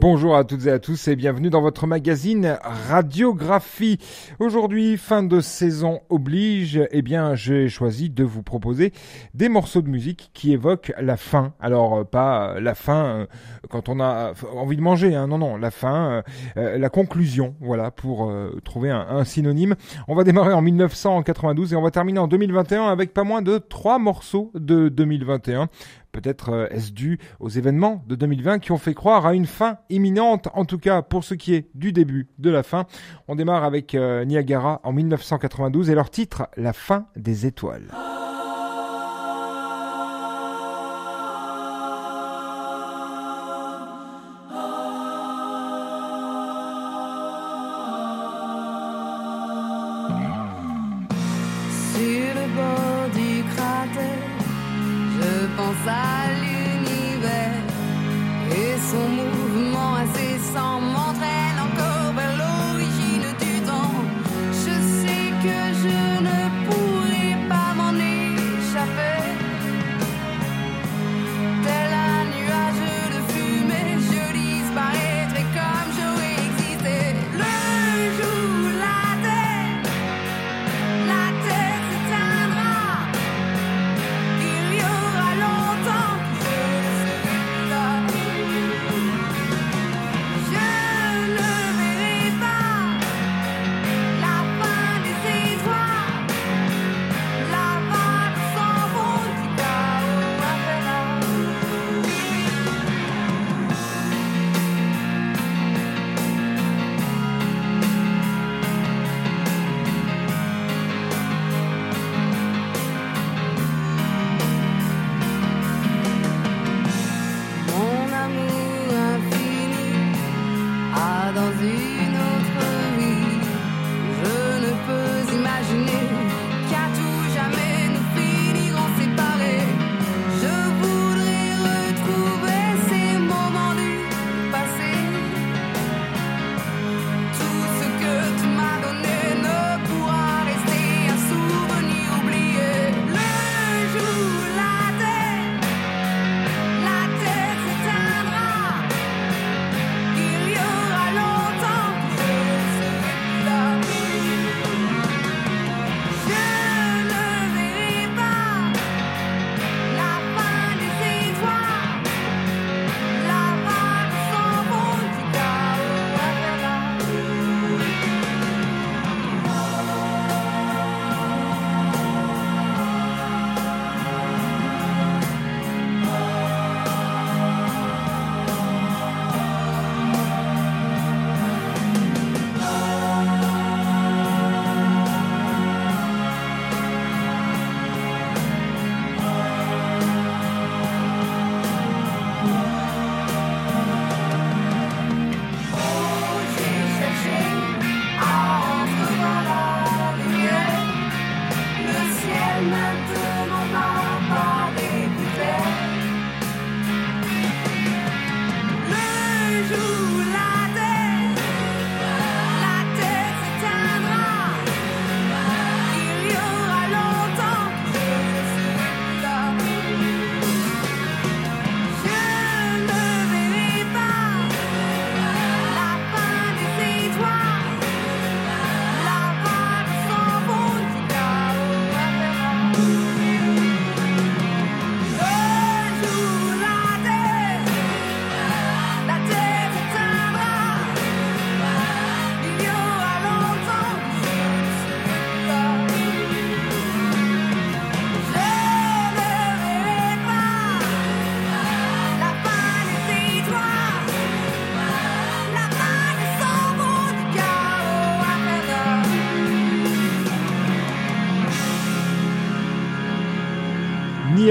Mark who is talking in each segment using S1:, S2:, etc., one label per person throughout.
S1: Bonjour à toutes et à tous et bienvenue dans votre magazine Radiographie. Aujourd'hui, fin de saison oblige, eh bien, j'ai choisi de vous proposer des morceaux de musique qui évoquent la fin. Alors, euh, pas la fin euh, quand on a envie de manger, hein. non, non, la fin, euh, la conclusion, voilà, pour trouver un, un, synonyme. On va démarrer en 1992 et on va terminer en 2021 avec pas moins de trois morceaux de 2021. Peut-être euh, est-ce dû aux événements de 2020 qui ont fait croire à une fin imminente, en tout cas pour ce qui est du début de la fin. On démarre avec euh, Niagara en 1992 et leur titre La fin des étoiles.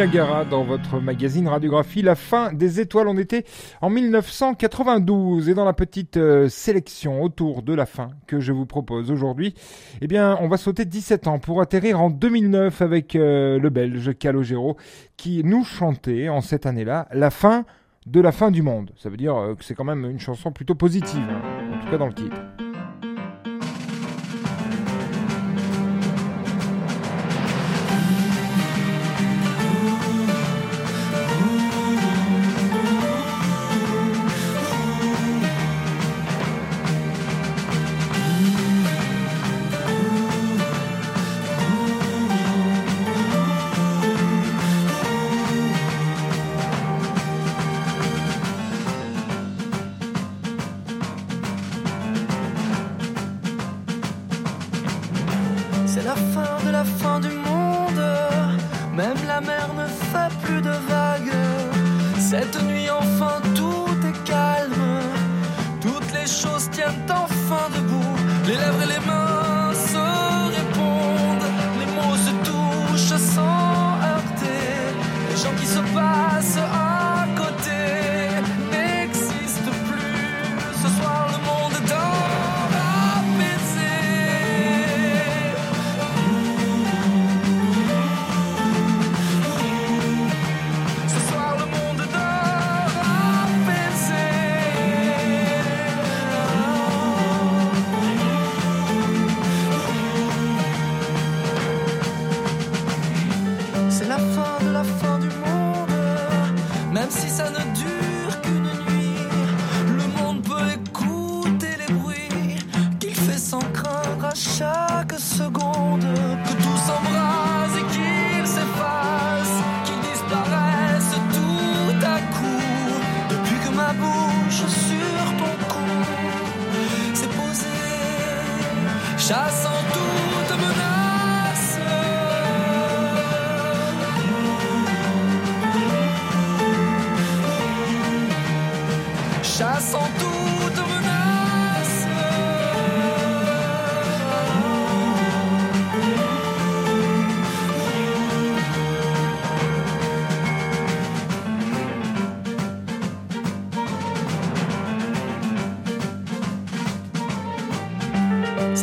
S1: Niagara dans votre magazine Radiographie. La fin des étoiles, on était en 1992 et dans la petite euh, sélection autour de la fin que je vous propose aujourd'hui, eh bien, on va sauter 17 ans pour atterrir en 2009 avec euh, le Belge Calogero qui nous chantait en cette année-là la fin
S2: de la fin du monde. Ça veut dire euh, que c'est quand même une chanson plutôt positive, hein, en tout cas dans le titre.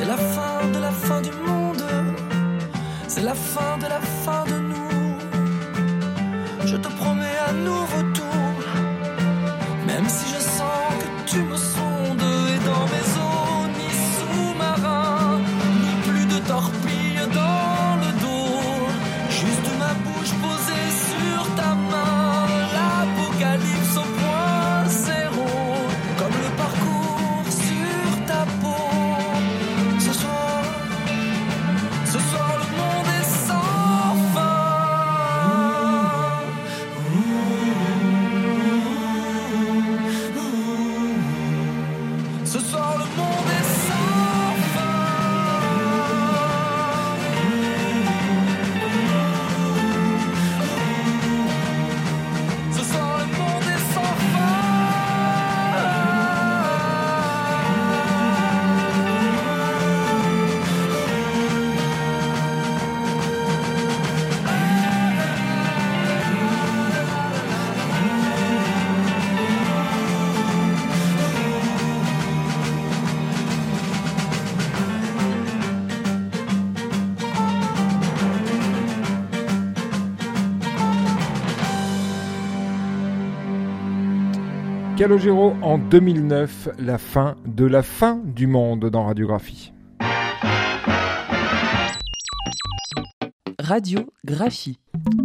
S2: C'est la fin de la fin du monde. C'est la fin de la fin du monde. Calogero en 2009, la fin de la fin du monde dans Radiographie.
S3: Radiographie.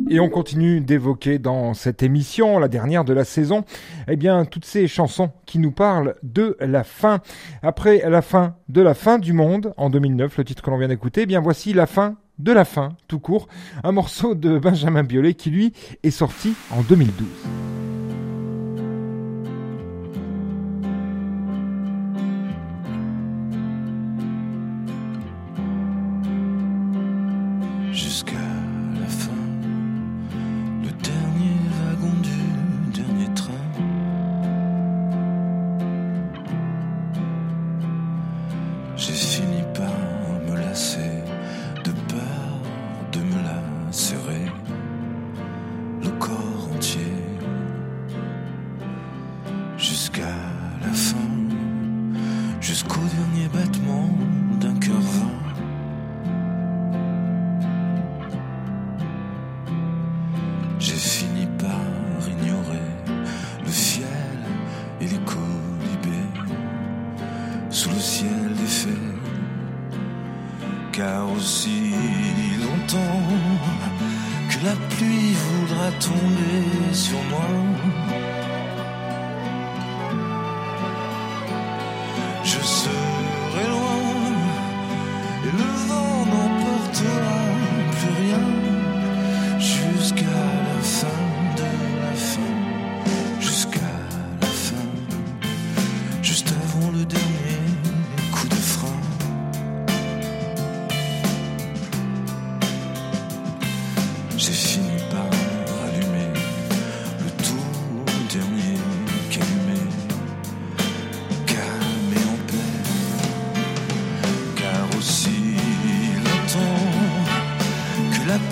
S2: Et on continue d'évoquer dans cette émission, la dernière de la saison, eh bien, toutes ces chansons qui nous parlent de la fin. Après la fin de la fin du monde, en 2009, le titre que l'on vient d'écouter, eh bien, voici la fin de la fin, tout court. Un morceau de Benjamin Biolay qui, lui, est sorti en 2012.
S4: Le
S5: ciel fers. Car aussi longtemps que la pluie voudra tomber sur moi.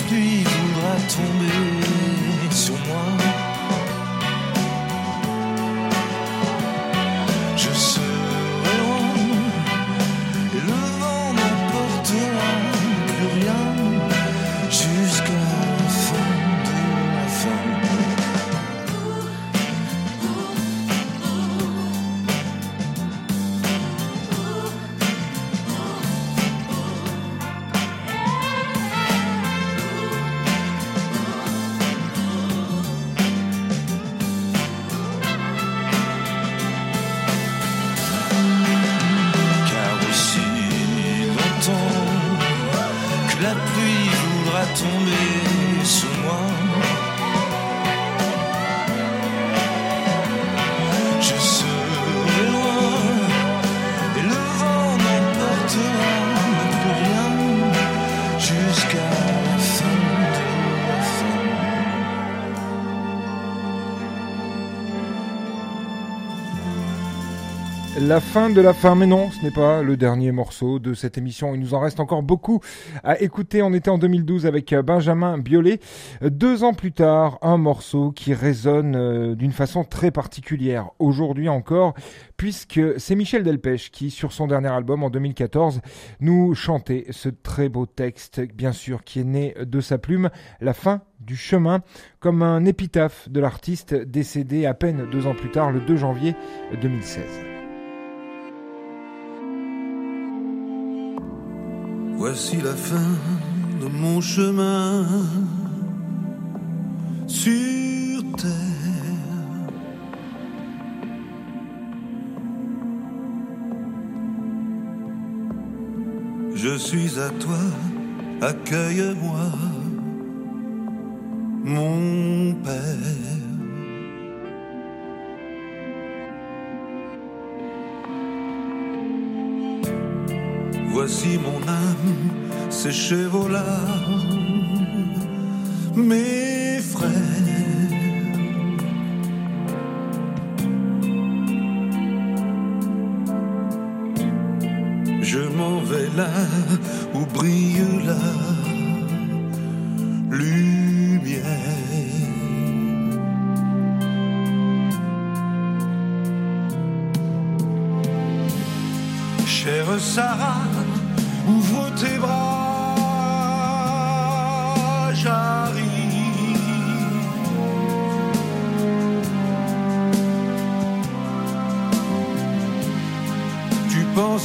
S5: Pluie voudra tomber sur moi. Je La fin de la fin,
S6: mais non, ce n'est pas le dernier morceau de cette émission. Il nous en reste encore beaucoup à écouter. On était en 2012 avec Benjamin Biolay. Deux ans plus tard, un morceau qui résonne euh, d'une façon très particulière. Aujourd'hui encore, puisque c'est Michel Delpech qui, sur son dernier album en 2014, nous chantait ce très beau texte, bien sûr, qui est né de sa plume, La fin du chemin, comme un épitaphe de l'artiste décédé à peine deux ans plus tard, le 2 janvier 2016.
S5: Voici la fin de mon chemin sur terre. Je suis à toi, accueille-moi, mon Père. Voici mon âme séchée vos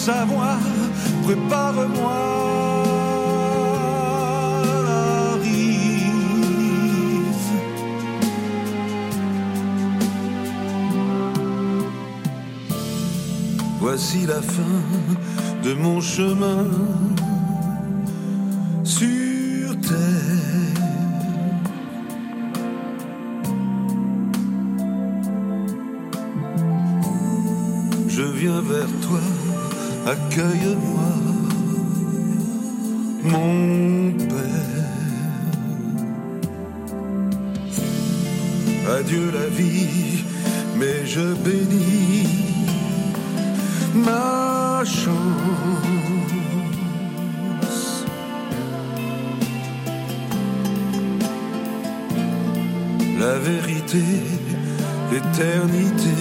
S5: Prépare-moi. Voici la fin de mon chemin ma chance. La vérité, l'éternité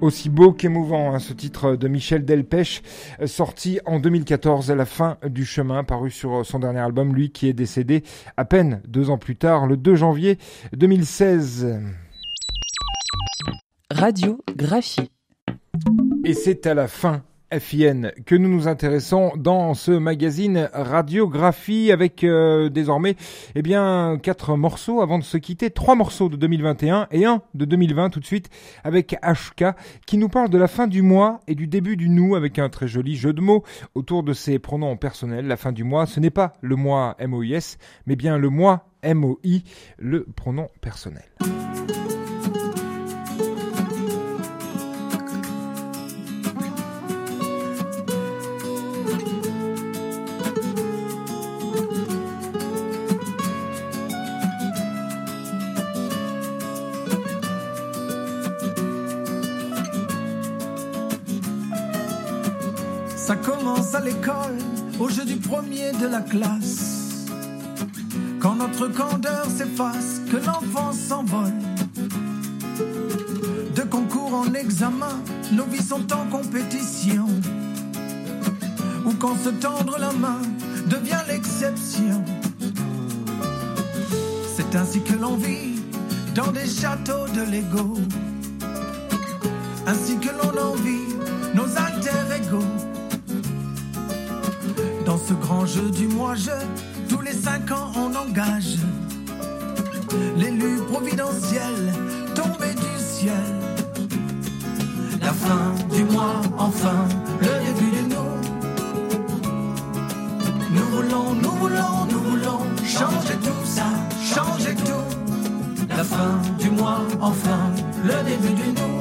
S6: Aussi beau qu'émouvant, hein, ce titre de Michel Delpech, euh, sorti en 2014 à la fin du chemin, paru sur son dernier album, lui qui est décédé à peine deux ans plus tard, le 2 janvier 2016.
S3: Radiographie.
S6: Et c'est à la fin FIN que nous nous intéressons dans ce magazine radiographie avec euh, désormais eh bien quatre morceaux avant de se quitter, trois morceaux de 2021 et un de 2020 tout de suite avec HK qui nous parle de la fin du mois et du début du nous avec un très joli jeu de mots autour de ses pronoms personnels. La fin du mois, ce n'est pas le mois MOIS mais bien le mois MOI, le pronom personnel.
S7: Premier de la classe. Quand notre candeur s'efface, que l'enfant s'envole. De concours en examen, nos vies sont en compétition. Ou quand se tendre la main devient l'exception. C'est ainsi que l'on vit dans des châteaux de Lego. 5 ans, on engage l'élu providentiel tombé du ciel. La fin du mois, enfin, le début du nous. Nous voulons, nous voulons, nous voulons changer tout ça, changer tout. La fin du mois, enfin, le début du nous.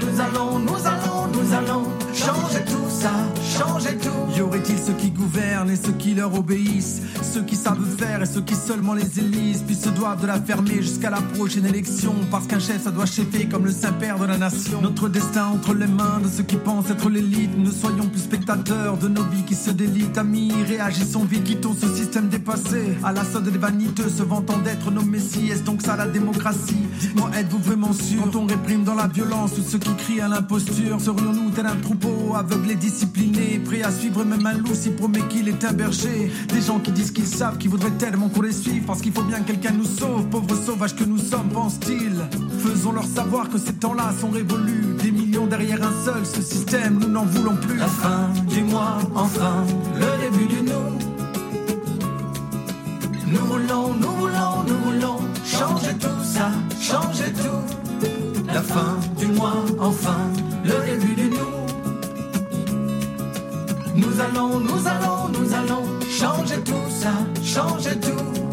S7: Nous allons, nous allons, nous allons changer tout ça, changer tout. Y aurait-il ceux qui gouvernent et ceux qui leur obéissent? Ceux qui savent faire et ceux qui seulement les élisent. Puis se doivent de la fermer jusqu'à la prochaine élection. Parce qu'un chef ça doit chefer comme le Saint-Père de la nation. Notre destin entre les mains de ceux qui pensent être l'élite. Ne soyons plus spectateurs de nos vies qui se délitent. Amis, réagissons vite, quittons ce système dépassé. À la solde des vaniteux se vantant d'être nos messies. Est-ce donc ça la démocratie? Dites-moi, êtes-vous vraiment sûr? Quand on réprime dans la violence tous ceux qui crient à l'imposture Serions-nous tel un troupeau aveugle et discipliné Prêt à suivre même un loup s'il promet qu'il est un berger. Des gens qui disent qu'ils savent, qui voudraient tellement qu'on les suive Parce qu'il faut bien que quelqu'un nous sauve. Pauvres sauvages que nous sommes, pense-t-il. Faisons leur savoir que ces temps-là sont révolus. Des millions derrière un seul, ce système nous n'en voulons plus. La fin du mois, enfin, le début du nous. Nous voulons, nous voulons, nous voulons changer tout ça, changer tout. La fin du mois, enfin, le début du nous. Allons, nous allons, nous allons changer tout ça, changer tout.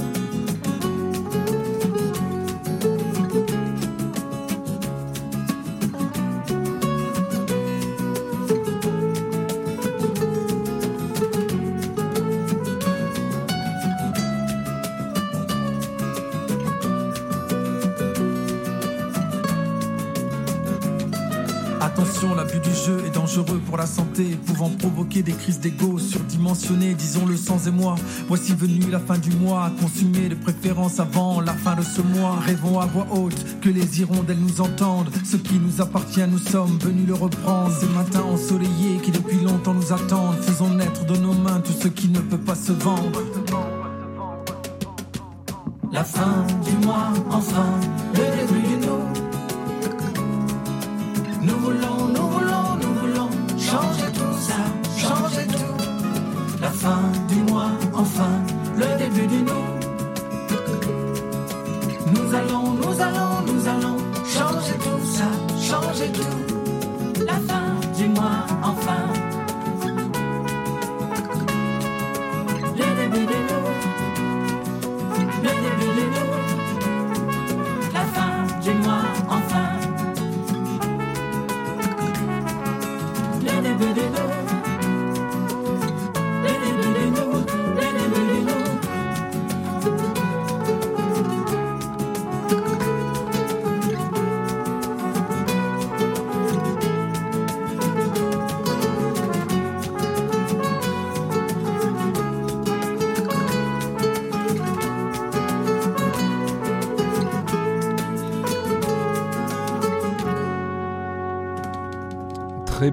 S7: Attention, l'abus du jeu est dangereux pour la santé, pouvant provoquer des crises d'ego surdimensionnées, disons-le sans émoi. Voici venue la fin du mois, consumée de préférence avant la fin de ce mois. Rêvons à voix haute que les hirondelles nous entendent. Ce qui nous appartient, nous sommes venus le reprendre. Ces matins ensoleillés qui depuis longtemps nous attendent. Faisons naître de nos mains tout ce qui ne peut pas se vendre. La fin du mois, enfin, le début du nous. Nous voulons, nous voulons, nous voulons changer tout ça, changer tout. La fin du mois, enfin, le début du nous. Nous allons, nous allons, nous allons changer tout ça, changer tout. La fin du mois, enfin.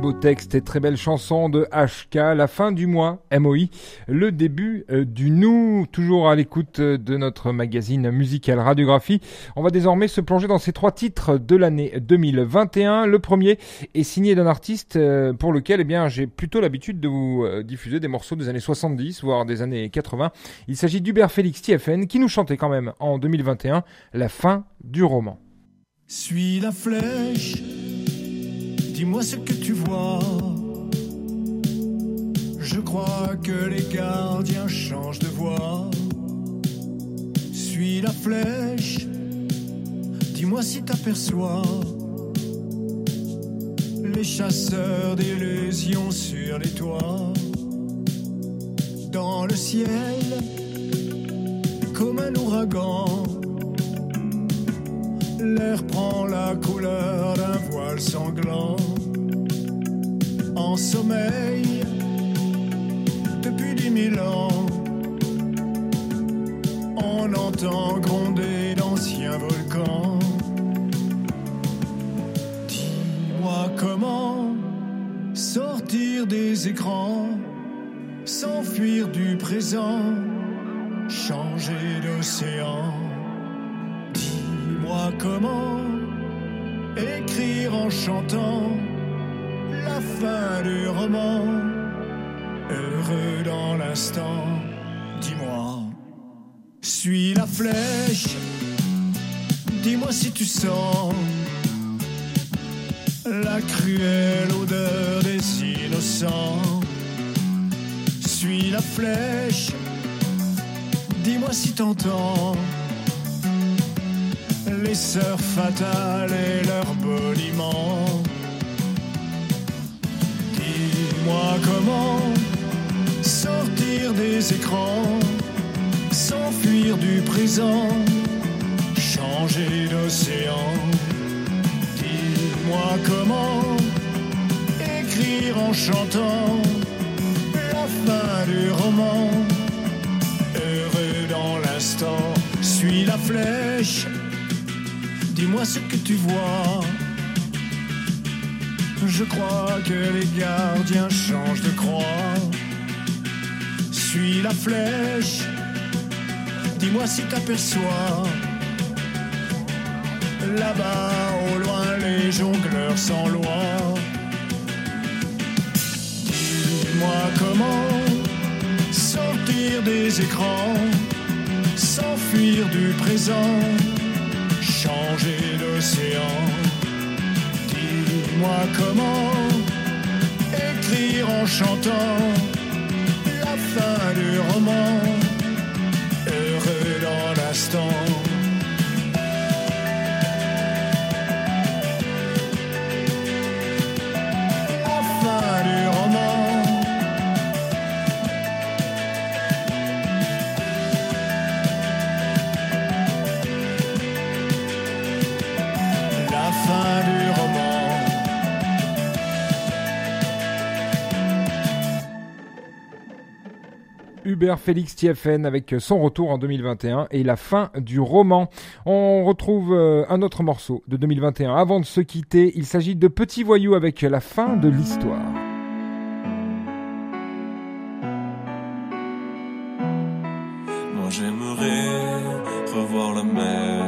S6: Très beau texte et très belle chanson de HK, la fin du mois, MOI, le début euh, du nous, toujours à l'écoute euh, de notre magazine musical Radiographie. On va désormais se plonger dans ces trois titres de l'année 2021. Le premier est signé d'un artiste euh, pour lequel eh j'ai plutôt l'habitude de vous diffuser des morceaux des années 70, voire des années 80. Il s'agit d'Hubert Félix TFN qui nous chantait quand même en 2021 la fin du roman.
S8: Suis la flèche Dis-moi ce que tu vois. Je crois que les gardiens changent de voix. Suis la flèche. Dis-moi si t'aperçois les chasseurs d'illusions sur les toits. Dans le ciel, comme un ouragan, l'air prend la couleur d'un voile sanglant en sommeil depuis dix mille ans. On entend gronder d'anciens volcans. Dis-moi comment sortir des écrans, s'enfuir du présent, changer d'océan. Comment écrire en chantant la fin du roman, heureux dans l'instant, dis-moi, suis la flèche, dis-moi si tu sens la cruelle odeur des innocents, suis la flèche, dis-moi si t'entends les sœurs fatales et leurs boniments moi comment sortir des écrans, s'enfuir du présent, changer d'océan. Dis-moi comment écrire en chantant la fin du roman. Heureux dans l'instant, suis la flèche. Dis-moi ce que tu vois je crois que les gardiens changent de croix. Suis la flèche, dis-moi si t'aperçois. Là-bas, au loin, les jongleurs sans loi. Dis-moi comment sortir des écrans, s'enfuir du présent, changer d'océan moi comment écrire en chantant la fin du roman, heureux dans l'instant.
S6: Hubert Félix TFN avec son retour en 2021 et la fin du roman. On retrouve euh, un autre morceau de 2021. Avant de se quitter, il s'agit de Petit Voyou avec la fin de l'histoire.
S9: Moi j'aimerais revoir la mer.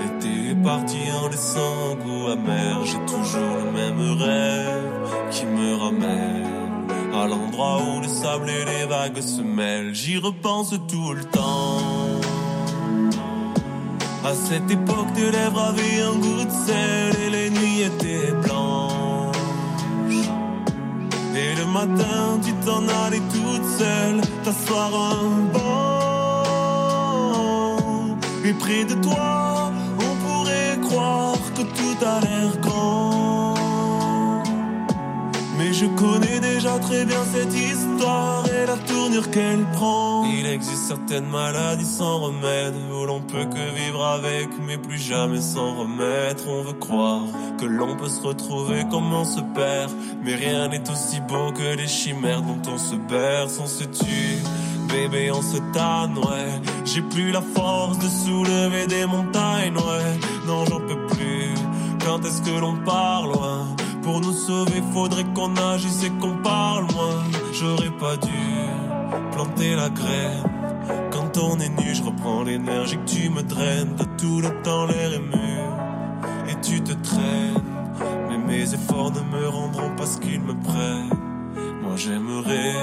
S9: L'été parti en laissant goût amer. J'ai toujours le même rêve qui me ramène à l'endroit où le sable et les vagues se mêlent. J'y repense tout le temps. À cette époque, tes lèvres avaient un goût de sel et les nuits étaient blanches. Et le matin, tu t'en allais toute seule, t'asseoir un banc. Et près de toi, on pourrait croire que tout a l'air je connais déjà très bien cette histoire et la tournure qu'elle prend. Il existe certaines maladies sans remède où l'on peut que vivre avec, mais plus jamais s'en remettre. On veut croire que l'on peut se retrouver comme on se perd, mais rien n'est aussi beau que les chimères dont on se berce, on se tue. Bébé, on se tanne, ouais. J'ai plus la force de soulever des montagnes, ouais. Non, j'en peux plus. Quand est-ce que l'on part loin? Pour nous sauver, faudrait qu'on agisse et qu'on parle moins. J'aurais pas dû planter la graine. Quand on est nu, je reprends l'énergie que tu me draines. De tout le temps, l'air est mûr et tu te traînes. Mais mes efforts ne me rendront pas ce qu'ils me prennent. Moi j'aimerais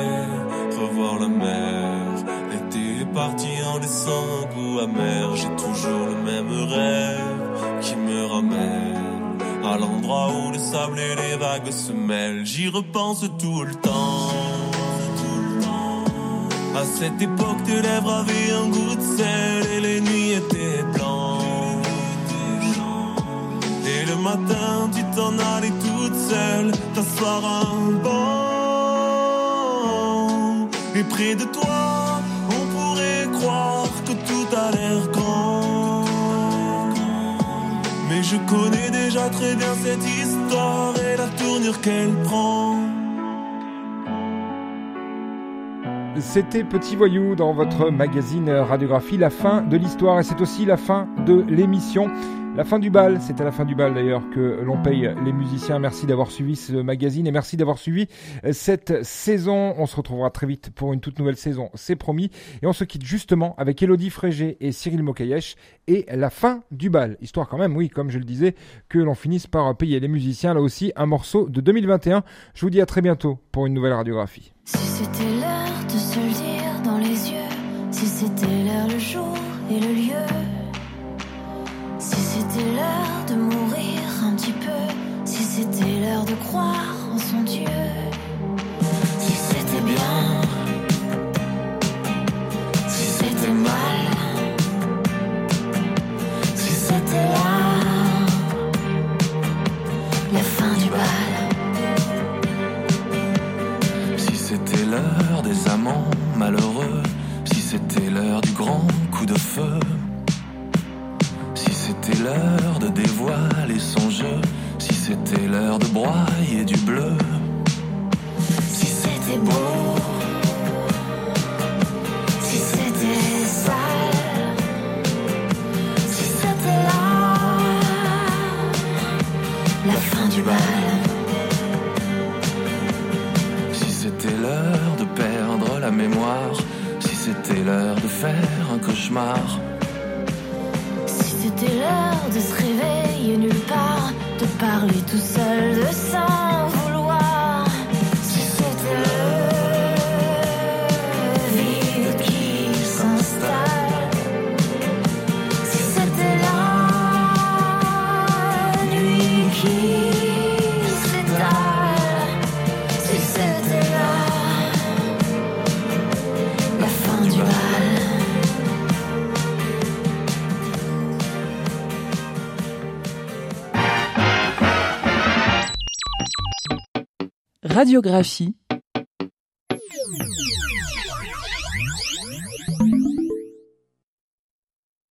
S9: revoir la mer. L'été est parti en laissant un goût amer. J'ai toujours le même rêve qui me ramène à l'endroit où le sable et les vagues se mêlent. J'y repense tout le temps. À cette époque, tes lèvres avaient un goût de sel et les nuits étaient blanches. Et le matin, tu t'en allais toute seule, t'asseoir un banc. Et près de toi, je connais déjà très bien cette histoire et la tournure qu'elle prend.
S6: C'était Petit Voyou dans votre magazine Radiographie, la fin de l'histoire et c'est aussi la fin de l'émission. La fin du bal, c'est à la fin du bal d'ailleurs que l'on paye les musiciens. Merci d'avoir suivi ce magazine et merci d'avoir suivi cette saison. On se retrouvera très vite pour une toute nouvelle saison, c'est promis. Et on se quitte justement avec Elodie Frégé et Cyril Mokayesh et la fin du bal. Histoire quand même, oui, comme je le disais, que l'on finisse par payer les musiciens. Là aussi, un morceau de 2021. Je vous dis à très bientôt pour une nouvelle radiographie.
S10: Si c'était l'heure de se dans les yeux, si c'était l'heure, le jour et le lieu. C'était l'heure de croire en son Dieu, c'était
S9: l'heure de perdre la mémoire, si c'était l'heure de faire un cauchemar,
S10: Si c'était l'heure de se réveiller nulle part, de parler tout seul de sans
S3: Radiographie